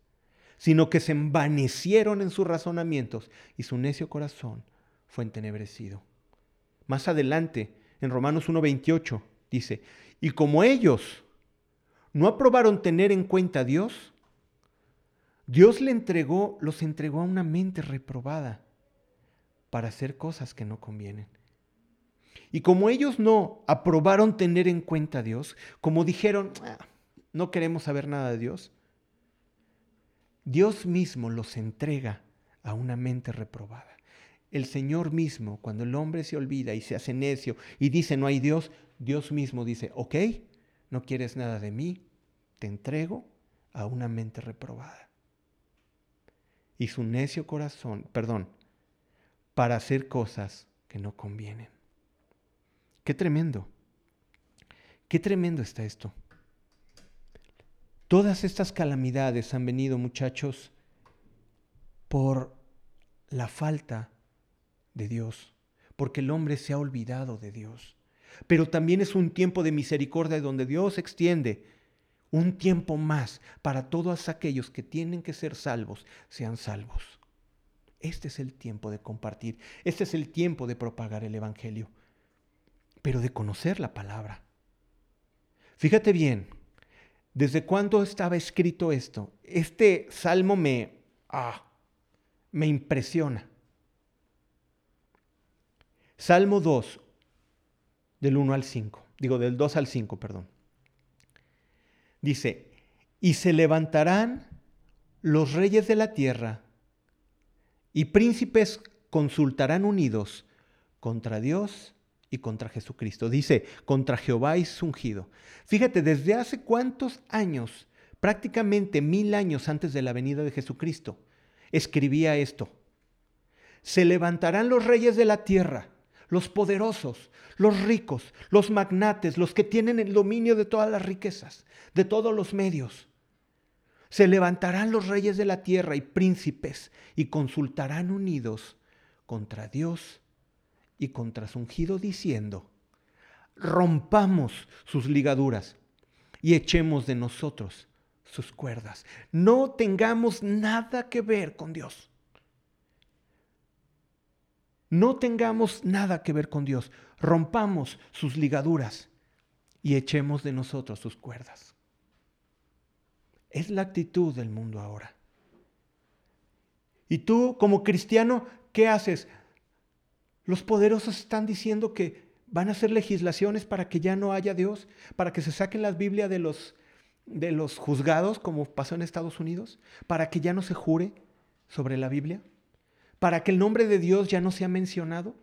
sino que se envanecieron en sus razonamientos y su necio corazón fue entenebrecido. Más adelante, en Romanos 1.28, dice, y como ellos no aprobaron tener en cuenta a Dios, Dios le entregó, los entregó a una mente reprobada para hacer cosas que no convienen. Y como ellos no aprobaron tener en cuenta a Dios, como dijeron, ah, no queremos saber nada de Dios, Dios mismo los entrega a una mente reprobada. El Señor mismo, cuando el hombre se olvida y se hace necio y dice no hay Dios, Dios mismo dice, ok, no quieres nada de mí, te entrego a una mente reprobada. Y su necio corazón, perdón, para hacer cosas que no convienen. Qué tremendo. Qué tremendo está esto. Todas estas calamidades han venido, muchachos, por la falta de Dios, porque el hombre se ha olvidado de Dios. Pero también es un tiempo de misericordia donde Dios extiende un tiempo más para todos aquellos que tienen que ser salvos, sean salvos. Este es el tiempo de compartir, este es el tiempo de propagar el Evangelio, pero de conocer la palabra. Fíjate bien, ¿desde cuándo estaba escrito esto? Este salmo me, ah, me impresiona. Salmo 2, del 1 al 5, digo del 2 al 5, perdón. Dice, y se levantarán los reyes de la tierra y príncipes consultarán unidos contra Dios y contra Jesucristo. Dice, contra Jehová es ungido. Fíjate, desde hace cuántos años, prácticamente mil años antes de la venida de Jesucristo, escribía esto. Se levantarán los reyes de la tierra los poderosos, los ricos, los magnates, los que tienen el dominio de todas las riquezas, de todos los medios. Se levantarán los reyes de la tierra y príncipes y consultarán unidos contra Dios y contra su ungido diciendo, rompamos sus ligaduras y echemos de nosotros sus cuerdas. No tengamos nada que ver con Dios no tengamos nada que ver con Dios, rompamos sus ligaduras y echemos de nosotros sus cuerdas. Es la actitud del mundo ahora. Y tú como cristiano, ¿qué haces? Los poderosos están diciendo que van a hacer legislaciones para que ya no haya Dios, para que se saquen las Biblias de los, de los juzgados, como pasó en Estados Unidos, para que ya no se jure sobre la Biblia para que el nombre de Dios ya no sea mencionado?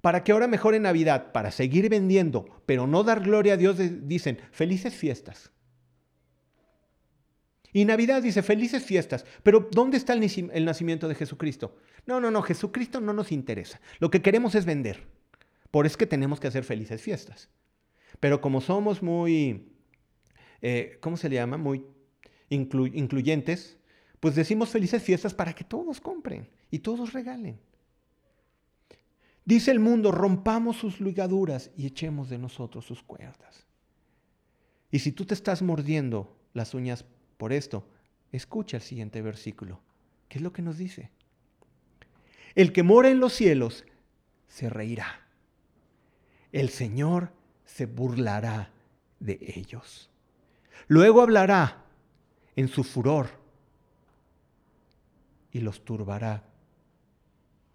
Para que ahora mejor en Navidad, para seguir vendiendo, pero no dar gloria a Dios, dicen felices fiestas. Y Navidad dice felices fiestas, pero ¿dónde está el nacimiento de Jesucristo? No, no, no, Jesucristo no nos interesa. Lo que queremos es vender. Por eso es que tenemos que hacer felices fiestas. Pero como somos muy, eh, ¿cómo se le llama? Muy incluyentes, pues decimos felices fiestas para que todos compren y todos regalen. Dice el mundo, rompamos sus ligaduras y echemos de nosotros sus cuerdas. Y si tú te estás mordiendo las uñas por esto, escucha el siguiente versículo. ¿Qué es lo que nos dice? El que mora en los cielos se reirá. El Señor se burlará de ellos. Luego hablará en su furor y los turbará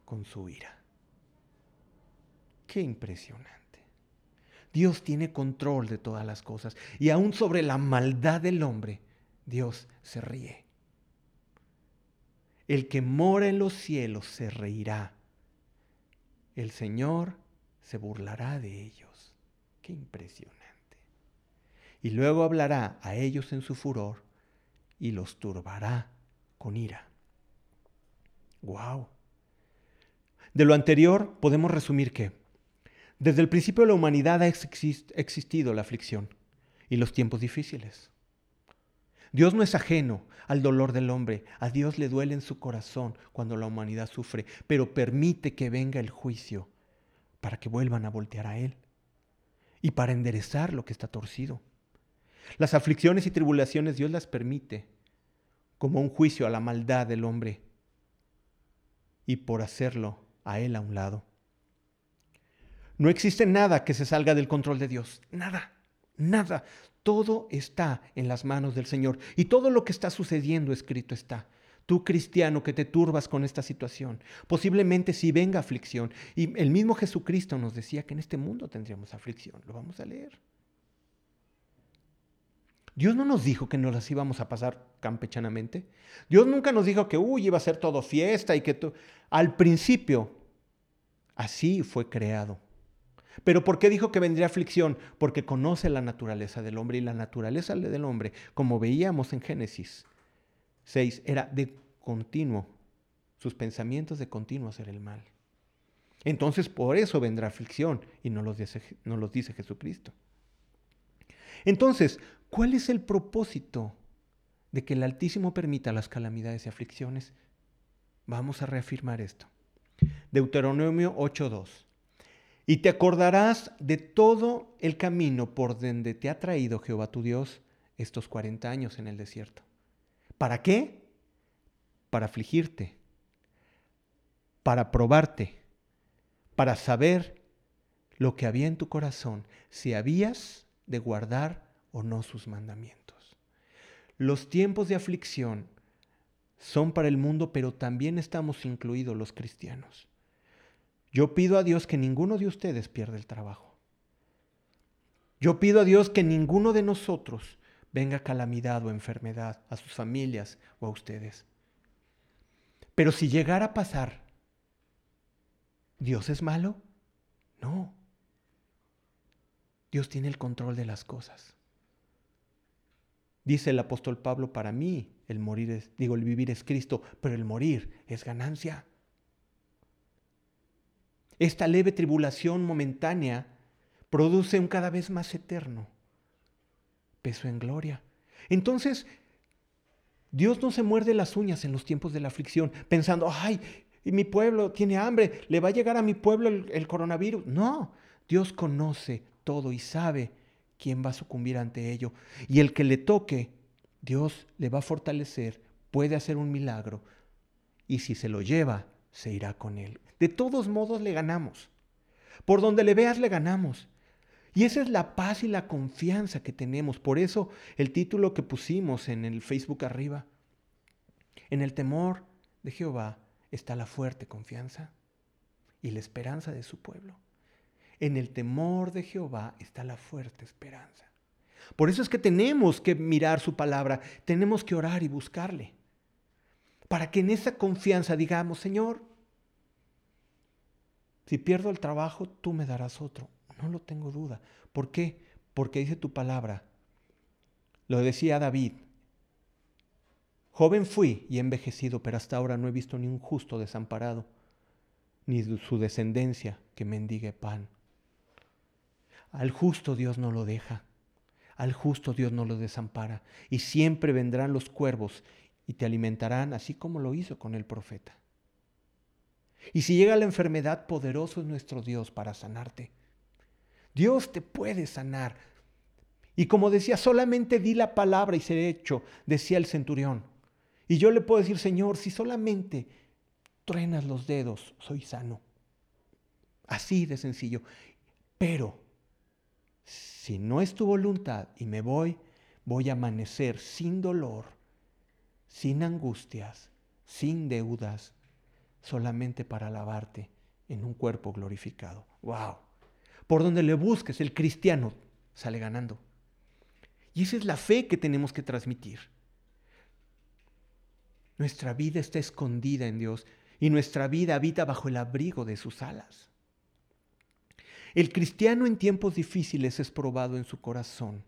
con su ira. Qué impresionante. Dios tiene control de todas las cosas y aún sobre la maldad del hombre, Dios se ríe. El que mora en los cielos se reirá. El Señor se burlará de ellos. Qué impresionante. Y luego hablará a ellos en su furor y los turbará con ira. Wow. De lo anterior podemos resumir que desde el principio de la humanidad ha existido la aflicción y los tiempos difíciles. Dios no es ajeno al dolor del hombre. A Dios le duele en su corazón cuando la humanidad sufre, pero permite que venga el juicio para que vuelvan a voltear a Él y para enderezar lo que está torcido. Las aflicciones y tribulaciones Dios las permite como un juicio a la maldad del hombre y por hacerlo a Él a un lado. No existe nada que se salga del control de Dios. Nada, nada. Todo está en las manos del Señor. Y todo lo que está sucediendo escrito está. Tú cristiano que te turbas con esta situación, posiblemente si venga aflicción. Y el mismo Jesucristo nos decía que en este mundo tendríamos aflicción. Lo vamos a leer. Dios no nos dijo que nos las íbamos a pasar campechanamente. Dios nunca nos dijo que, uy, iba a ser todo fiesta y que todo... Al principio, así fue creado. Pero ¿por qué dijo que vendría aflicción? Porque conoce la naturaleza del hombre y la naturaleza del hombre, como veíamos en Génesis 6, era de continuo, sus pensamientos de continuo hacer el mal. Entonces por eso vendrá aflicción y no dice, no los dice Jesucristo. Entonces, ¿cuál es el propósito de que el Altísimo permita las calamidades y aflicciones? Vamos a reafirmar esto. Deuteronomio 8.2. Y te acordarás de todo el camino por donde te ha traído Jehová tu Dios estos 40 años en el desierto. ¿Para qué? Para afligirte, para probarte, para saber lo que había en tu corazón, si habías de guardar o no sus mandamientos. Los tiempos de aflicción son para el mundo, pero también estamos incluidos los cristianos. Yo pido a Dios que ninguno de ustedes pierda el trabajo. Yo pido a Dios que ninguno de nosotros venga calamidad o enfermedad a sus familias o a ustedes. Pero si llegara a pasar, ¿Dios es malo? No. Dios tiene el control de las cosas. Dice el apóstol Pablo, para mí el morir es, digo, el vivir es Cristo, pero el morir es ganancia. Esta leve tribulación momentánea produce un cada vez más eterno peso en gloria. Entonces, Dios no se muerde las uñas en los tiempos de la aflicción, pensando, ay, mi pueblo tiene hambre, le va a llegar a mi pueblo el, el coronavirus. No, Dios conoce todo y sabe quién va a sucumbir ante ello. Y el que le toque, Dios le va a fortalecer, puede hacer un milagro. Y si se lo lleva, se irá con él. De todos modos le ganamos. Por donde le veas le ganamos. Y esa es la paz y la confianza que tenemos. Por eso el título que pusimos en el Facebook arriba. En el temor de Jehová está la fuerte confianza y la esperanza de su pueblo. En el temor de Jehová está la fuerte esperanza. Por eso es que tenemos que mirar su palabra, tenemos que orar y buscarle. Para que en esa confianza digamos, Señor, si pierdo el trabajo, tú me darás otro. No lo tengo duda. ¿Por qué? Porque dice tu palabra. Lo decía David. Joven fui y envejecido, pero hasta ahora no he visto ni un justo desamparado, ni su descendencia que mendigue pan. Al justo Dios no lo deja, al justo Dios no lo desampara, y siempre vendrán los cuervos y te alimentarán así como lo hizo con el profeta. Y si llega la enfermedad, poderoso es nuestro Dios para sanarte. Dios te puede sanar. Y como decía, solamente di la palabra y seré hecho, decía el centurión. Y yo le puedo decir, Señor, si solamente truenas los dedos, soy sano. Así de sencillo. Pero si no es tu voluntad y me voy, voy a amanecer sin dolor, sin angustias, sin deudas, solamente para alabarte en un cuerpo glorificado. ¡Wow! Por donde le busques, el cristiano sale ganando. Y esa es la fe que tenemos que transmitir. Nuestra vida está escondida en Dios y nuestra vida habita bajo el abrigo de sus alas. El cristiano en tiempos difíciles es probado en su corazón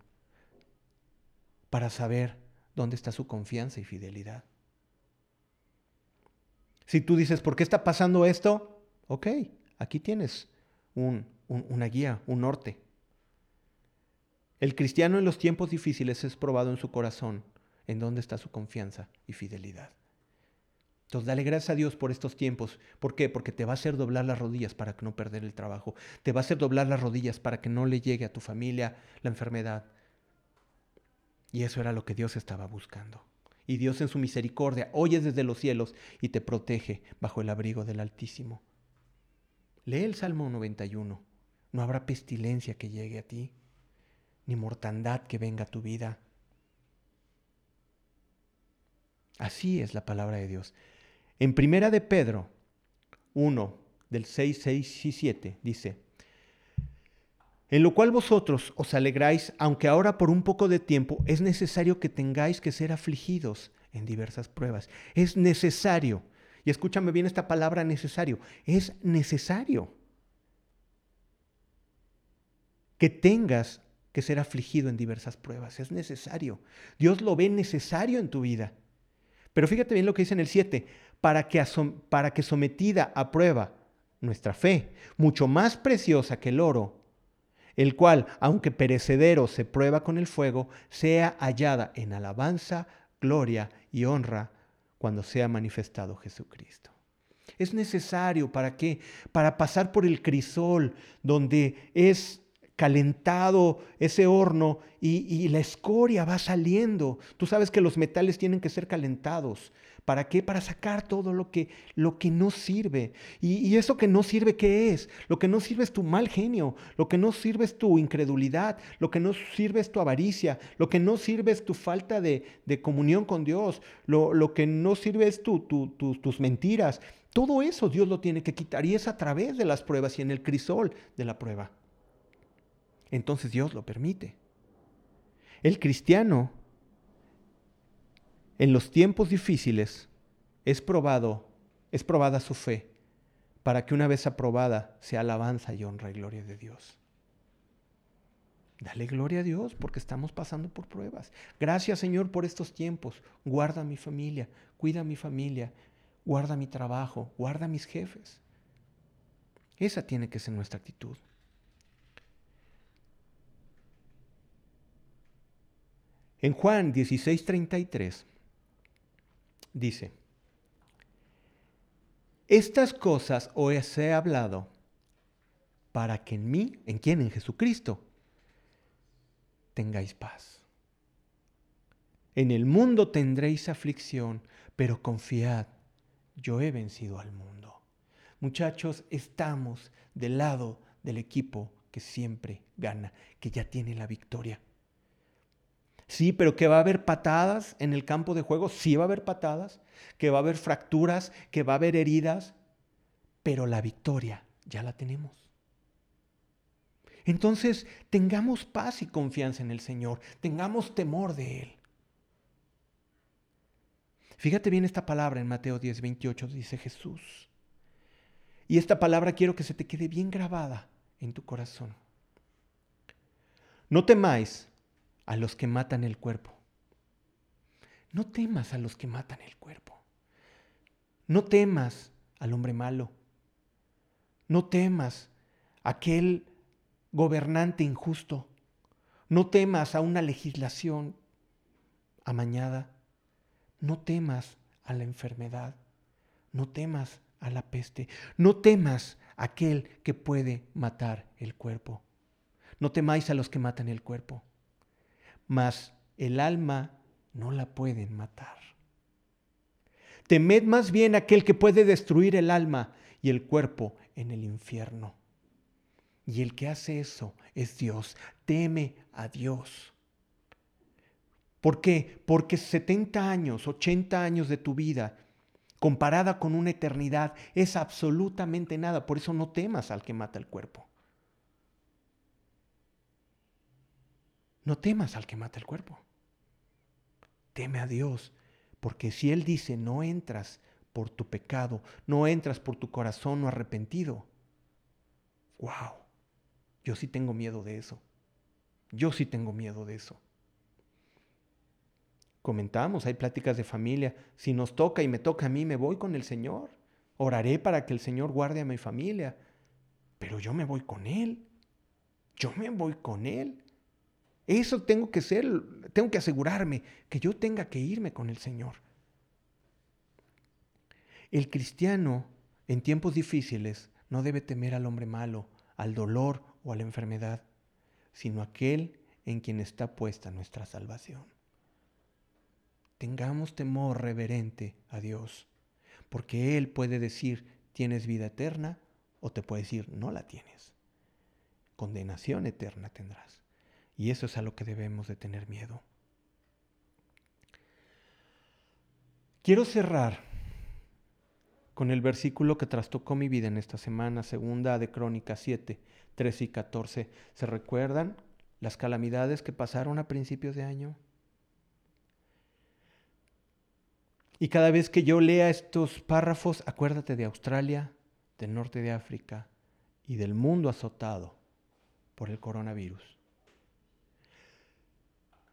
para saber dónde está su confianza y fidelidad. Si tú dices, ¿por qué está pasando esto? Ok, aquí tienes una guía, un norte. El cristiano en los tiempos difíciles es probado en su corazón en dónde está su confianza y fidelidad. Entonces, dale gracias a Dios por estos tiempos. ¿Por qué? Porque te va a hacer doblar las rodillas para no perder el trabajo. Te va a hacer doblar las rodillas para que no le llegue a tu familia la enfermedad. Y eso era lo que Dios estaba buscando. Y Dios en su misericordia oye desde los cielos y te protege bajo el abrigo del Altísimo. Lee el Salmo 91. No habrá pestilencia que llegue a ti, ni mortandad que venga a tu vida. Así es la palabra de Dios. En Primera de Pedro 1, del 6, 6 y 7, dice, en lo cual vosotros os alegráis, aunque ahora por un poco de tiempo es necesario que tengáis que ser afligidos en diversas pruebas. Es necesario. Y escúchame bien esta palabra necesario. Es necesario que tengas que ser afligido en diversas pruebas. Es necesario. Dios lo ve necesario en tu vida. Pero fíjate bien lo que dice en el 7. Para que, para que sometida a prueba nuestra fe, mucho más preciosa que el oro, el cual, aunque perecedero se prueba con el fuego, sea hallada en alabanza, gloria y honra cuando sea manifestado Jesucristo. Es necesario para qué? Para pasar por el crisol donde es calentado ese horno y, la escoria va saliendo. Tú sabes que los metales tienen que ser calentados. ¿Para qué? Para sacar todo lo que, lo que no sirve. Y, eso que no sirve, ¿qué es? Lo que no sirve es tu mal genio, lo que no sirve es tu incredulidad, lo que no sirve es tu avaricia, lo que no sirve es tu falta de, comunión con Dios, lo, que no sirve es tu, tus mentiras. Todo eso Dios lo tiene que quitar y es a través de las pruebas y en el crisol de la prueba. Entonces Dios lo permite. El cristiano en los tiempos difíciles es probado, es probada su fe, para que una vez aprobada sea alabanza y honra y gloria de Dios. Dale gloria a Dios porque estamos pasando por pruebas. Gracias Señor por estos tiempos. Guarda mi familia, cuida mi familia, guarda mi trabajo, guarda mis jefes. Esa tiene que ser nuestra actitud. En Juan 16:33 dice, estas cosas os he hablado para que en mí, ¿en quién? En Jesucristo, tengáis paz. En el mundo tendréis aflicción, pero confiad, yo he vencido al mundo. Muchachos, estamos del lado del equipo que siempre gana, que ya tiene la victoria. Sí, pero que va a haber patadas en el campo de juego, sí va a haber patadas, que va a haber fracturas, que va a haber heridas, pero la victoria ya la tenemos. Entonces, tengamos paz y confianza en el Señor, tengamos temor de Él. Fíjate bien esta palabra en Mateo 10, 28, dice Jesús. Y esta palabra quiero que se te quede bien grabada en tu corazón. No temáis a los que matan el cuerpo. No temas a los que matan el cuerpo. No temas al hombre malo. No temas a aquel gobernante injusto. No temas a una legislación amañada. No temas a la enfermedad. No temas a la peste. No temas a aquel que puede matar el cuerpo. No temáis a los que matan el cuerpo mas el alma no la pueden matar. Temed más bien aquel que puede destruir el alma y el cuerpo en el infierno. Y el que hace eso es Dios. Teme a Dios. ¿Por qué? Porque 70 años, 80 años de tu vida, comparada con una eternidad, es absolutamente nada. Por eso no temas al que mata el cuerpo. No temas al que mata el cuerpo. Teme a Dios, porque si Él dice, no entras por tu pecado, no entras por tu corazón no arrepentido. ¡Wow! Yo sí tengo miedo de eso. Yo sí tengo miedo de eso. Comentamos, hay pláticas de familia. Si nos toca y me toca a mí, me voy con el Señor. Oraré para que el Señor guarde a mi familia. Pero yo me voy con Él. Yo me voy con Él. Eso tengo que ser, tengo que asegurarme que yo tenga que irme con el Señor. El cristiano en tiempos difíciles no debe temer al hombre malo, al dolor o a la enfermedad, sino aquel en quien está puesta nuestra salvación. Tengamos temor reverente a Dios, porque Él puede decir, tienes vida eterna, o te puede decir, no la tienes. Condenación eterna tendrás. Y eso es a lo que debemos de tener miedo. Quiero cerrar con el versículo que trastocó mi vida en esta semana, segunda de Crónicas 7, 13 y 14. ¿Se recuerdan las calamidades que pasaron a principios de año? Y cada vez que yo lea estos párrafos, acuérdate de Australia, del norte de África y del mundo azotado por el coronavirus.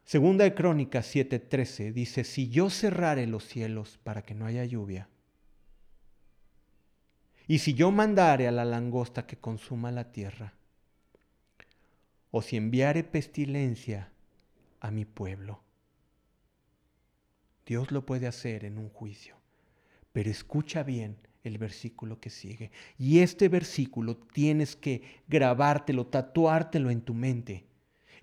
Segunda de Crónicas 7:13 dice, si yo cerrare los cielos para que no haya lluvia, y si yo mandare a la langosta que consuma la tierra, o si enviare pestilencia a mi pueblo, Dios lo puede hacer en un juicio. Pero escucha bien el versículo que sigue. Y este versículo tienes que grabártelo, tatuártelo en tu mente.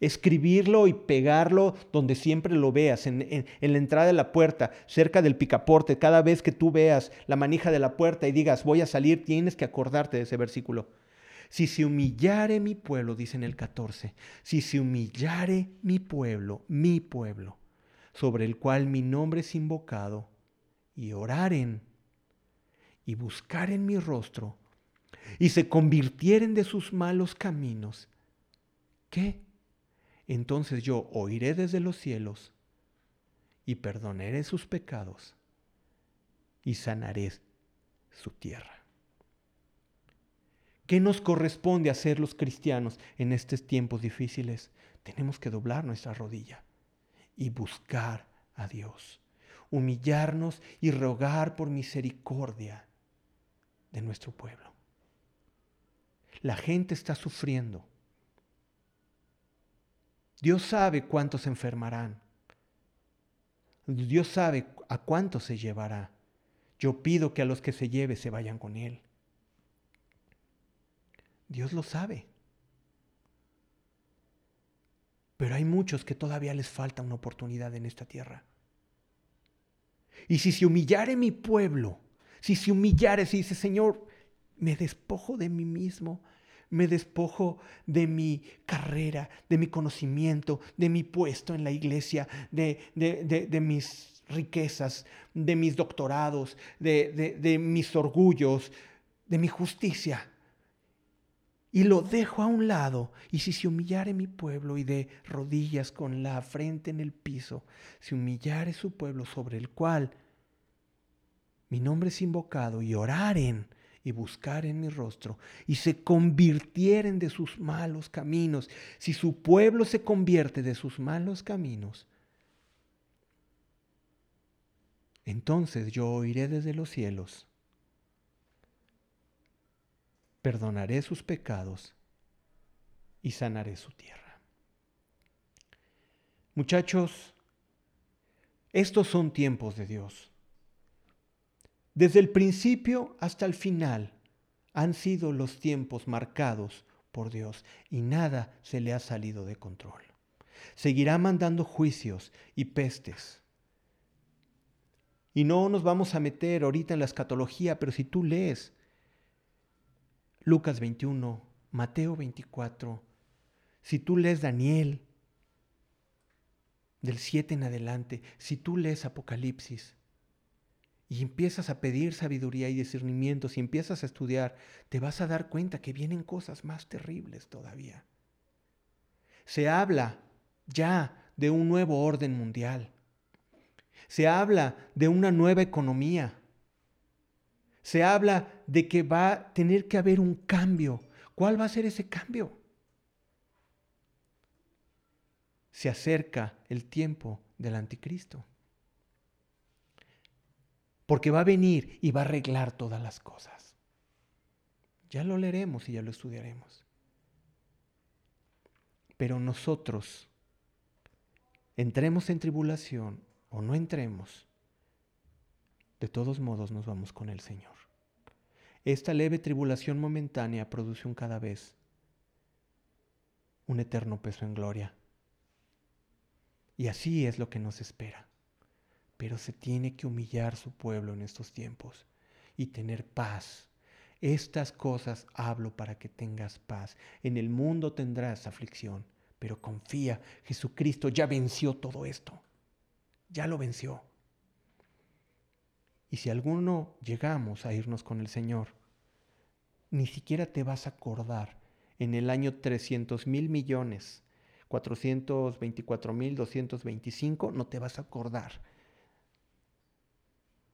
Escribirlo y pegarlo donde siempre lo veas, en, la entrada de la puerta, cerca del picaporte. Cada vez que tú veas la manija de la puerta y digas, voy a salir, tienes que acordarte de ese versículo. Si se humillare mi pueblo, dice en el 14, si se humillare mi pueblo, mi pueblo, sobre el cual mi nombre es invocado, y oraren y buscaren mi rostro, y se convirtieren de sus malos caminos, ¿qué? Entonces yo oiré desde los cielos y perdonaré sus pecados y sanaré su tierra. ¿Qué nos corresponde hacer los cristianos en estos tiempos difíciles? Tenemos que doblar nuestra rodilla y buscar a Dios, humillarnos y rogar por misericordia de nuestro pueblo. La gente está sufriendo. Dios sabe cuántos se enfermarán. Dios sabe a cuántos se llevará. Yo pido que a los que se lleve se vayan con Él. Dios lo sabe. Pero hay muchos que todavía les falta una oportunidad en esta tierra. Y si se humillare mi pueblo, si se humillare, si dice, Señor, me despojo de mí mismo, me despojo de mi carrera, de mi conocimiento, de mi puesto en la iglesia, de, de, mis riquezas, de mis doctorados, de mis orgullos, de mi justicia. Y lo dejo a un lado, y si se humillare mi pueblo y de rodillas con la frente en el piso, se humillare su pueblo sobre el cual mi nombre es invocado, y oraren y buscaren mi rostro, y se convirtieren de sus malos caminos, si su pueblo se convierte de sus malos caminos, entonces yo oiré desde los cielos perdonaré sus pecados y sanaré su tierra. Muchachos, estos son tiempos de Dios. Desde el principio hasta el final han sido los tiempos marcados por Dios y nada se le ha salido de control. Seguirá mandando juicios y pestes. Y no nos vamos a meter ahorita en la escatología, pero si tú lees Lucas 21, Mateo 24, si tú lees Daniel del 7 en adelante, si tú lees Apocalipsis y empiezas a pedir sabiduría y discernimiento, si empiezas a estudiar, te vas a dar cuenta que vienen cosas más terribles todavía. Se habla ya de un nuevo orden mundial. Se habla de una nueva economía se habla de que va a tener que haber un cambio. ¿Cuál va a ser ese cambio? Se acerca el tiempo del anticristo. Porque va a venir y va a arreglar todas las cosas. Ya lo leeremos y ya lo estudiaremos. Pero nosotros, entremos en tribulación o no entremos, de todos modos nos vamos con el Señor. Esta leve tribulación momentánea produce un cada vez un eterno peso en gloria. Y así es lo que nos espera. Pero se tiene que humillar su pueblo en estos tiempos y tener paz. Estas cosas hablo para que tengas paz. En el mundo tendrás aflicción, pero confía, Jesucristo ya venció todo esto. Ya lo venció. Y si alguno llegamos a irnos con el Señor, ni siquiera te vas a acordar en el año 300 mil millones, 424 mil 225, no te vas a acordar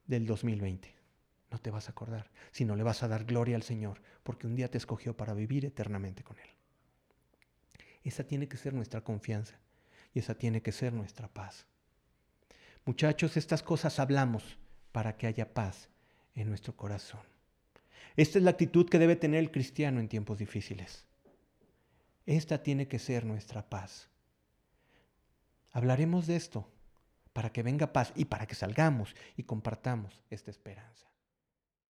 del 2020. No te vas a acordar, sino le vas a dar gloria al Señor, porque un día te escogió para vivir eternamente con Él. Esa tiene que ser nuestra confianza y esa tiene que ser nuestra paz. Muchachos, estas cosas hablamos para que haya paz en nuestro corazón. Esta es la actitud que debe tener el cristiano en tiempos difíciles. Esta tiene que ser nuestra paz. Hablaremos de esto para que venga paz y para que salgamos y compartamos esta esperanza.